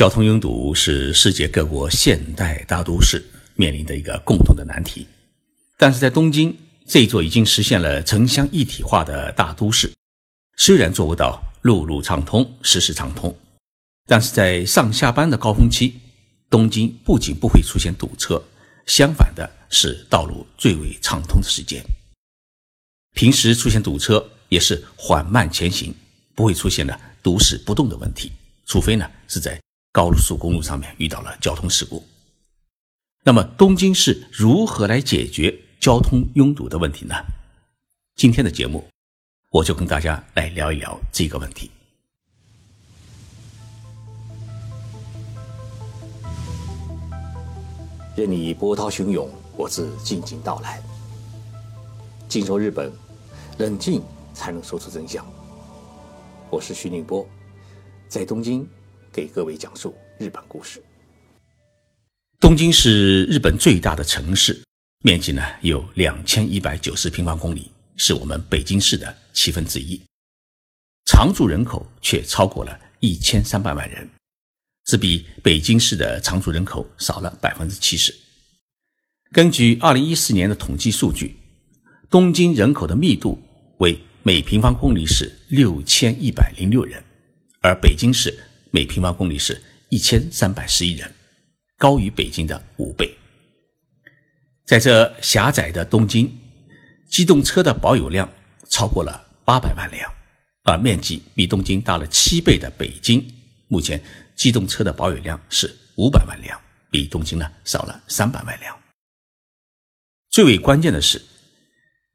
交通拥堵是世界各国现代大都市面临的一个共同的难题，但是在东京这座已经实现了城乡一体化的大都市，虽然做不到路路畅通、时时畅通，但是在上下班的高峰期，东京不仅不会出现堵车，相反的是道路最为畅通的时间。平时出现堵车也是缓慢前行，不会出现了堵死不动的问题，除非呢是在。高速公路上面遇到了交通事故，那么东京市如何来解决交通拥堵的问题呢？今天的节目，我就跟大家来聊一聊这个问题。任你波涛汹涌，我自静静到来。静说日本，冷静才能说出真相。我是徐宁波，在东京。给各位讲述日本故事。东京是日本最大的城市，面积呢有两千一百九十平方公里，是我们北京市的七分之一。常住人口却超过了一千三百万人，只比北京市的常住人口少了百分之七十。根据二零一四年的统计数据，东京人口的密度为每平方公里是六千一百零六人，而北京市。每平方公里是一千三百十一人，高于北京的五倍。在这狭窄的东京，机动车的保有量超过了八百万辆，而面积比东京大了七倍的北京，目前机动车的保有量是五百万辆，比东京呢少了三百万辆。最为关键的是，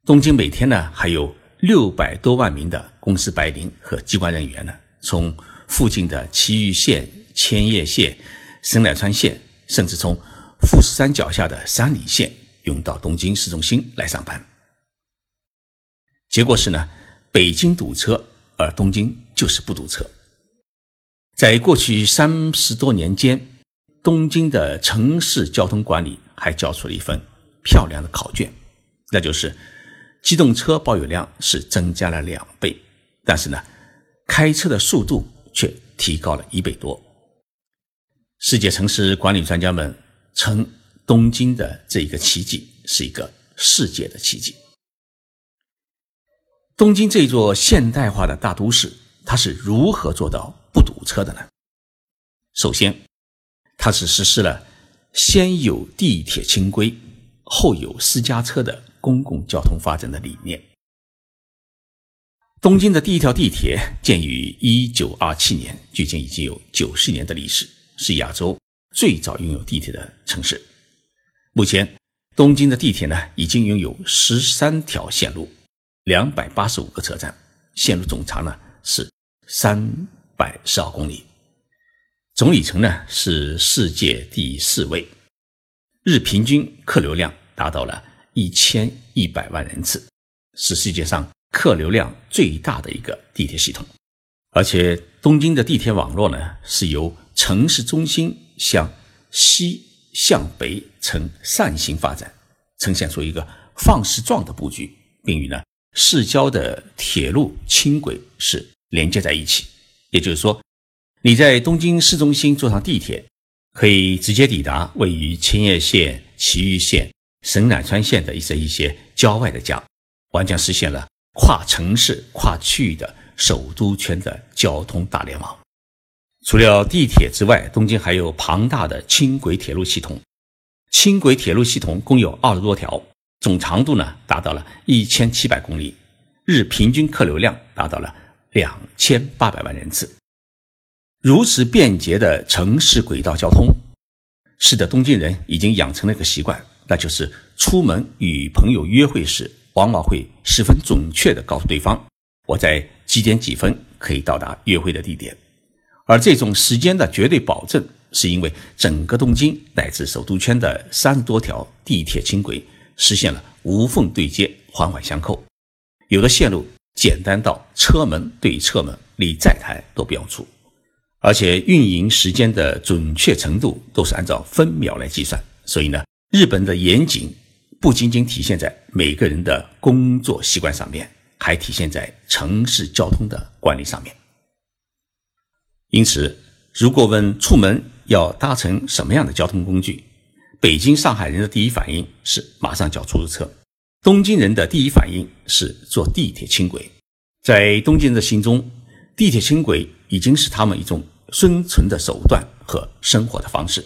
东京每天呢还有六百多万名的公司白领和机关人员呢从。附近的埼玉县、千叶县、神奈川县，甚至从富士山脚下的山梨县涌到东京市中心来上班。结果是呢，北京堵车，而东京就是不堵车。在过去三十多年间，东京的城市交通管理还交出了一份漂亮的考卷，那就是机动车保有量是增加了两倍，但是呢，开车的速度。却提高了一倍多。世界城市管理专家们称，东京的这一个奇迹是一个世界的奇迹。东京这座现代化的大都市，它是如何做到不堵车的呢？首先，它是实施了先有地铁轻轨，后有私家车的公共交通发展的理念。东京的第一条地铁建于1927年，距今已经有90年的历史，是亚洲最早拥有地铁的城市。目前，东京的地铁呢已经拥有13条线路，285个车站，线路总长呢是312公里，总里程呢是世界第四位，日平均客流量达到了1100万人次，是世界上。客流量最大的一个地铁系统，而且东京的地铁网络呢是由城市中心向西向北呈扇形发展，呈现出一个放矢状的布局，并与呢市郊的铁路轻轨是连接在一起。也就是说，你在东京市中心坐上地铁，可以直接抵达位于千叶县、埼玉县、神奈川县的一些一些郊外的家，完全实现了。跨城市、跨区域的首都圈的交通大联网。除了地铁之外，东京还有庞大的轻轨铁路系统。轻轨铁路系统共有二十多条，总长度呢达到了一千七百公里，日平均客流量达到了两千八百万人次。如此便捷的城市轨道交通，使得东京人已经养成了一个习惯，那就是出门与朋友约会时。往往会十分准确地告诉对方，我在几点几分可以到达约会的地点。而这种时间的绝对保证，是因为整个东京乃至首都圈的三十多条地铁轻轨实现了无缝对接、环环相扣。有的线路简单到车门对车门，连站台都不用出，而且运营时间的准确程度都是按照分秒来计算。所以呢，日本的严谨。不仅仅体现在每个人的工作习惯上面，还体现在城市交通的管理上面。因此，如果问出门要搭乘什么样的交通工具，北京、上海人的第一反应是马上叫出租车，东京人的第一反应是坐地铁轻轨。在东京人的心中，地铁轻轨已经是他们一种生存的手段和生活的方式。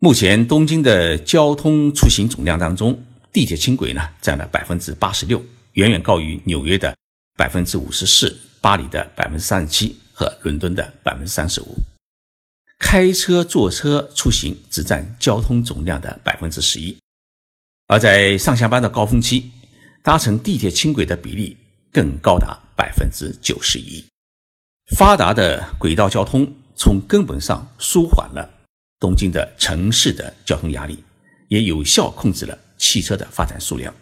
目前，东京的交通出行总量当中，地铁轻轨呢占了百分之八十六，远远高于纽约的百分之五十四、巴黎的百分之三十七和伦敦的百分之三十五。开车、坐车出行只占交通总量的百分之十一，而在上下班的高峰期，搭乘地铁轻轨的比例更高达百分之九十一。发达的轨道交通从根本上舒缓了东京的城市的交通压力，也有效控制了汽车的发展数量，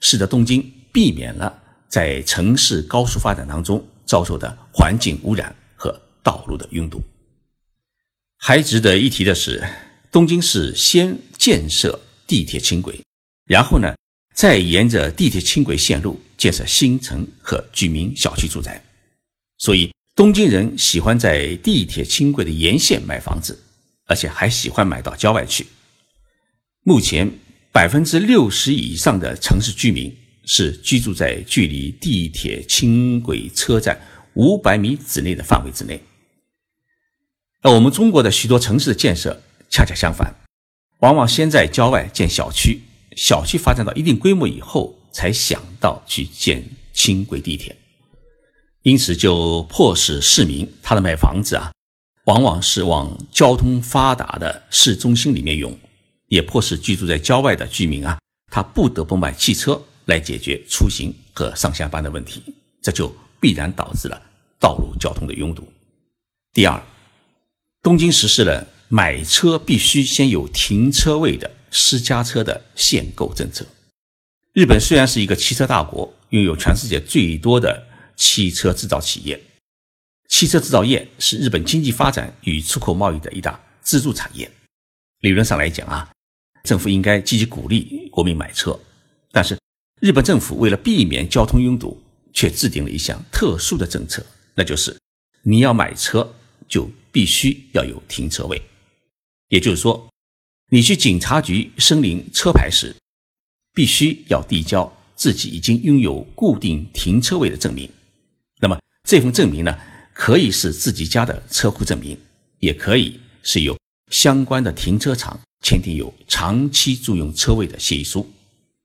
使得东京避免了在城市高速发展当中遭受的环境污染和道路的拥堵。还值得一提的是，东京市先建设地铁轻轨，然后呢，再沿着地铁轻轨线路建设新城和居民小区住宅。所以，东京人喜欢在地铁轻轨的沿线买房子，而且还喜欢买到郊外去。目前，百分之六十以上的城市居民是居住在距离地铁轻轨车站五百米之内的范围之内。那我们中国的许多城市的建设恰恰相反，往往先在郊外建小区，小区发展到一定规模以后，才想到去建轻轨地铁。因此，就迫使市民他的买房子啊，往往是往交通发达的市中心里面涌，也迫使居住在郊外的居民啊，他不得不买汽车来解决出行和上下班的问题，这就必然导致了道路交通的拥堵。第二。东京实施了买车必须先有停车位的私家车的限购政策。日本虽然是一个汽车大国，拥有全世界最多的汽车制造企业，汽车制造业是日本经济发展与出口贸易的一大支柱产业。理论上来讲啊，政府应该积极鼓励国民买车，但是日本政府为了避免交通拥堵，却制定了一项特殊的政策，那就是你要买车就。必须要有停车位，也就是说，你去警察局申领车牌时，必须要递交自己已经拥有固定停车位的证明。那么这份证明呢，可以是自己家的车库证明，也可以是由相关的停车场签订有长期租用车位的协议书。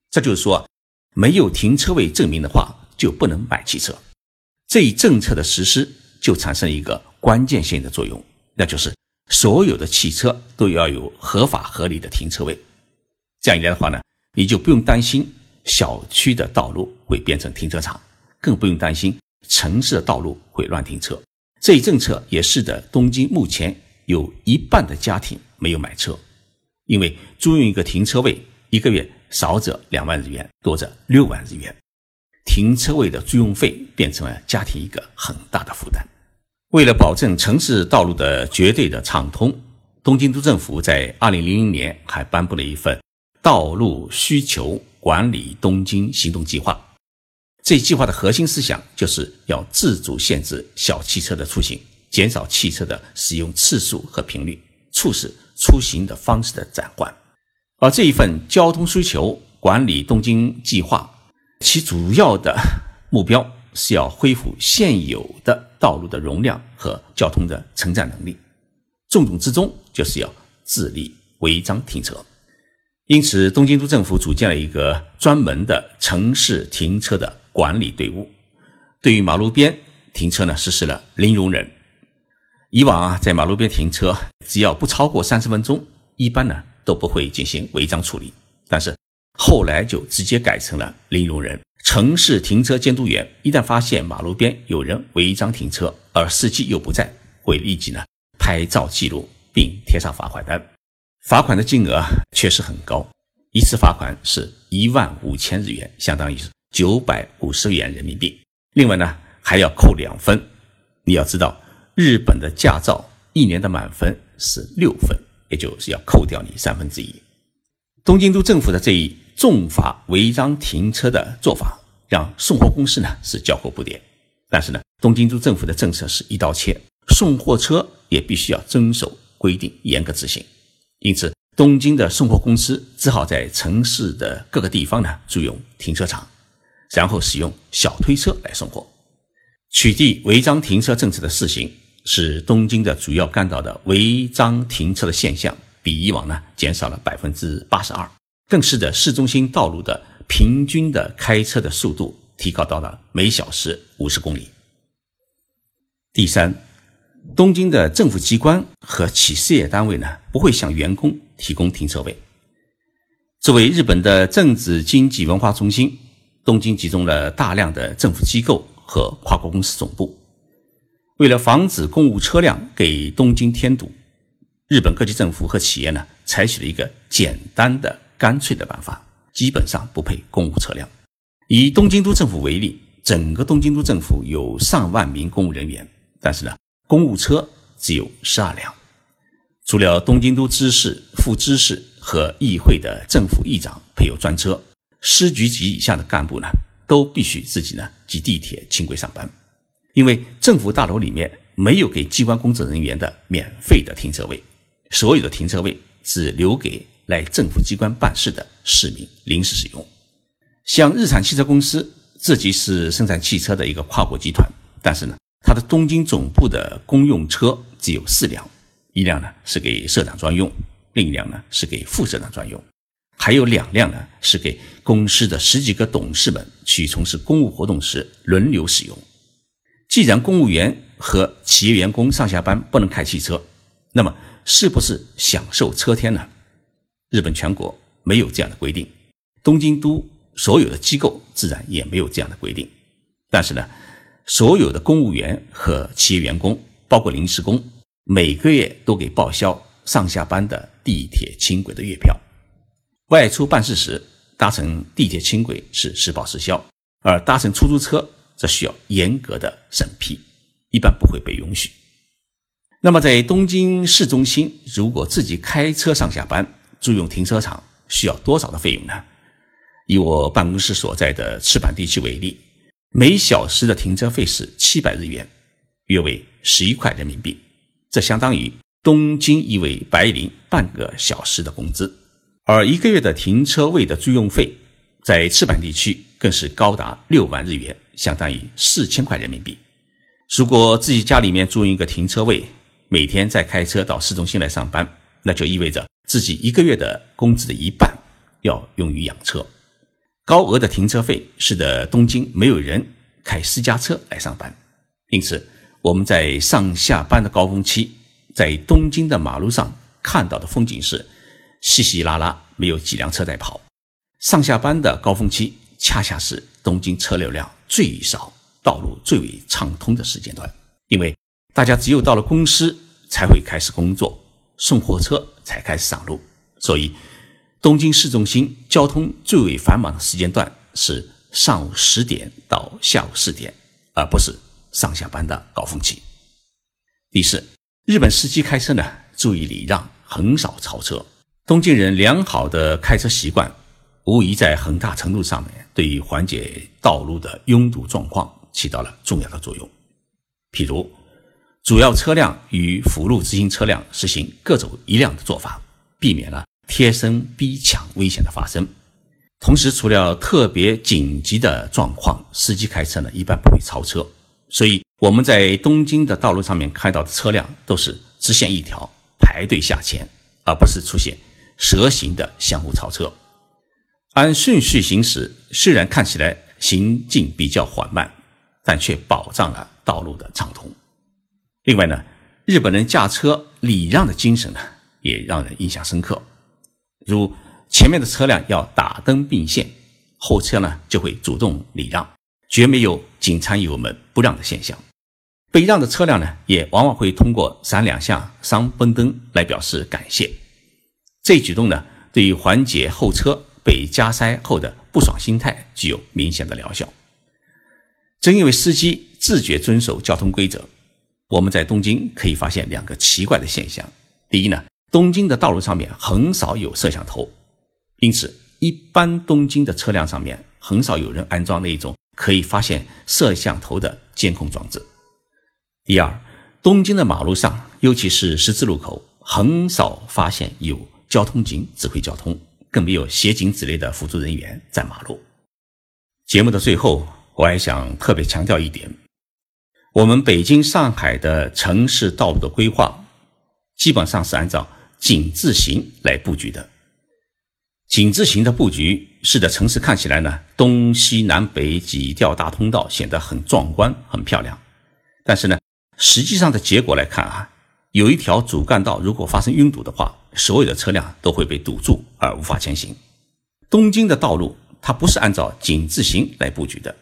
这就是说，没有停车位证明的话，就不能买汽车。这一政策的实施就产生一个。关键性的作用，那就是所有的汽车都要有合法合理的停车位。这样一来的话呢，你就不用担心小区的道路会变成停车场，更不用担心城市的道路会乱停车。这一政策也使得东京目前有一半的家庭没有买车，因为租用一个停车位，一个月少则两万日元，多则六万日元，停车位的租用费变成了家庭一个很大的负担。为了保证城市道路的绝对的畅通，东京都政府在二零零零年还颁布了一份道路需求管理东京行动计划。这一计划的核心思想就是要自主限制小汽车的出行，减少汽车的使用次数和频率，促使出行的方式的转换。而这一份交通需求管理东京计划，其主要的目标。是要恢复现有的道路的容量和交通的承载能力，重中之重就是要治理违章停车。因此，东京都政府组建了一个专门的城市停车的管理队伍，对于马路边停车呢实施了零容忍。以往啊，在马路边停车，只要不超过三十分钟，一般呢都不会进行违章处理。但是后来就直接改成了零容忍。城市停车监督员一旦发现马路边有人违章停车，而司机又不在，会立即呢拍照记录并贴上罚款单。罚款的金额确实很高，一次罚款是一万五千日元，相当于是九百五十元人民币。另外呢还要扣两分。你要知道，日本的驾照一年的满分是六分，也就是要扣掉你三分之一。东京都政府的这一重罚违章停车的做法。让送货公司呢是交货不迭，但是呢，东京都政府的政策是一刀切，送货车也必须要遵守规定，严格执行。因此，东京的送货公司只好在城市的各个地方呢租用停车场，然后使用小推车来送货。取缔违章停车政策的试行，使东京的主要干道的违章停车的现象比以往呢减少了百分之八十二，更使得市中心道路的平均的开车的速度提高到了每小时五十公里。第三，东京的政府机关和企事业单位呢不会向员工提供停车位。作为日本的政治经济文化中心，东京集中了大量的政府机构。和跨国公司总部，为了防止公务车辆给东京添堵，日本各级政府和企业呢，采取了一个简单的、干脆的办法，基本上不配公务车辆。以东京都政府为例，整个东京都政府有上万名公务人员，但是呢，公务车只有十二辆。除了东京都知事、副知事和议会的政府议长配有专车，司局级以下的干部呢？都必须自己呢挤地铁、轻轨上班，因为政府大楼里面没有给机关工作人员的免费的停车位，所有的停车位只留给来政府机关办事的市民临时使用。像日产汽车公司，自己是生产汽车的一个跨国集团，但是呢，它的东京总部的公用车只有四辆，一辆呢是给社长专用，另一辆呢是给副社长专用。还有两辆呢，是给公司的十几个董事们去从事公务活动时轮流使用。既然公务员和企业员工上下班不能开汽车，那么是不是享受车天呢？日本全国没有这样的规定，东京都所有的机构自然也没有这样的规定。但是呢，所有的公务员和企业员工，包括临时工，每个月都给报销上下班的地铁、轻轨的月票。外出办事时搭乘地铁、轻轨是实报实销，而搭乘出租车则需要严格的审批，一般不会被允许。那么，在东京市中心，如果自己开车上下班，租用停车场需要多少的费用呢？以我办公室所在的赤坂地区为例，每小时的停车费是七百日元，约为十一块人民币，这相当于东京一位白领半个小时的工资。而一个月的停车位的租用费，在赤坂地区更是高达六万日元，相当于四千块人民币。如果自己家里面租一个停车位，每天再开车到市中心来上班，那就意味着自己一个月的工资的一半要用于养车。高额的停车费使得东京没有人开私家车来上班，因此我们在上下班的高峰期，在东京的马路上看到的风景是。稀稀拉拉，没有几辆车在跑。上下班的高峰期，恰恰是东京车流量最少、道路最为畅通的时间段。因为大家只有到了公司，才会开始工作，送货车才开始上路。所以，东京市中心交通最为繁忙的时间段是上午十点到下午四点，而不是上下班的高峰期。第四，日本司机开车呢，注意礼让，很少超车。东京人良好的开车习惯，无疑在很大程度上面对于缓解道路的拥堵状况起到了重要的作用。譬如，主要车辆与辅路直行车辆实行各走一辆的做法，避免了贴身逼抢危险的发生。同时，除了特别紧急的状况，司机开车呢一般不会超车。所以，我们在东京的道路上面看到的车辆都是直线一条排队下前，而不是出现。蛇形的相互超车，按顺序行驶，虽然看起来行进比较缓慢，但却保障了道路的畅通。另外呢，日本人驾车礼让的精神呢，也让人印象深刻。如前面的车辆要打灯并线，后车呢就会主动礼让，绝没有警察友们不让的现象。被让的车辆呢，也往往会通过闪两下双奔灯来表示感谢。这一举动呢，对于缓解后车被加塞后的不爽心态具有明显的疗效。正因为司机自觉遵守交通规则，我们在东京可以发现两个奇怪的现象：第一呢，东京的道路上面很少有摄像头，因此一般东京的车辆上面很少有人安装那种可以发现摄像头的监控装置；第二，东京的马路上尤其是十字路口，很少发现有交通警指挥交通，更没有协警之类的辅助人员在马路。节目的最后，我还想特别强调一点：我们北京、上海的城市道路的规划，基本上是按照井字形来布局的。井字形的布局，使得城市看起来呢，东西南北几条大通道显得很壮观、很漂亮。但是呢，实际上的结果来看啊，有一条主干道如果发生拥堵的话，所有的车辆都会被堵住而无法前行。东京的道路它不是按照井字形来布局的，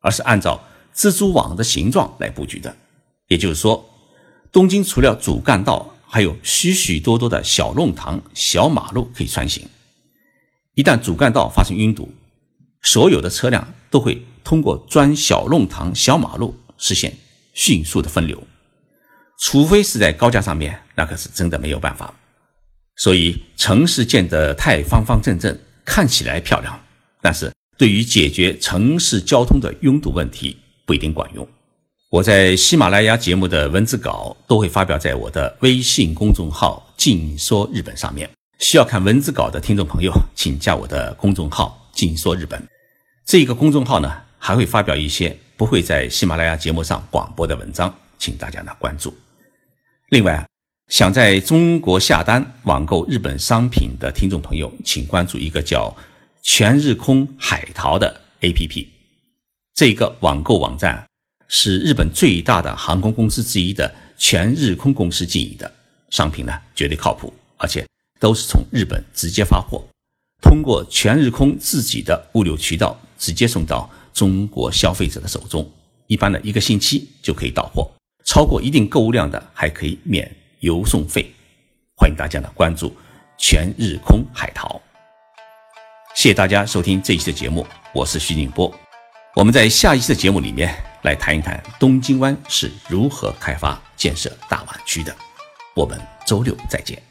而是按照蜘蛛网的形状来布局的。也就是说，东京除了主干道，还有许许多多的小弄堂、小马路可以穿行。一旦主干道发生拥堵，所有的车辆都会通过钻小弄堂、小马路实现迅速的分流，除非是在高架上面，那可是真的没有办法。所以，城市建得太方方正正，看起来漂亮，但是对于解决城市交通的拥堵问题不一定管用。我在喜马拉雅节目的文字稿都会发表在我的微信公众号“静说日本”上面。需要看文字稿的听众朋友，请加我的公众号“静说日本”。这个公众号呢，还会发表一些不会在喜马拉雅节目上广播的文章，请大家呢关注。另外，想在中国下单网购日本商品的听众朋友，请关注一个叫“全日空海淘”的 APP。这个网购网站是日本最大的航空公司之一的全日空公司经营的，商品呢绝对靠谱，而且。都是从日本直接发货，通过全日空自己的物流渠道直接送到中国消费者的手中，一般的一个星期就可以到货，超过一定购物量的还可以免邮送费。欢迎大家呢关注全日空海淘。谢谢大家收听这一期的节目，我是徐宁波。我们在下一期的节目里面来谈一谈东京湾是如何开发建设大湾区的。我们周六再见。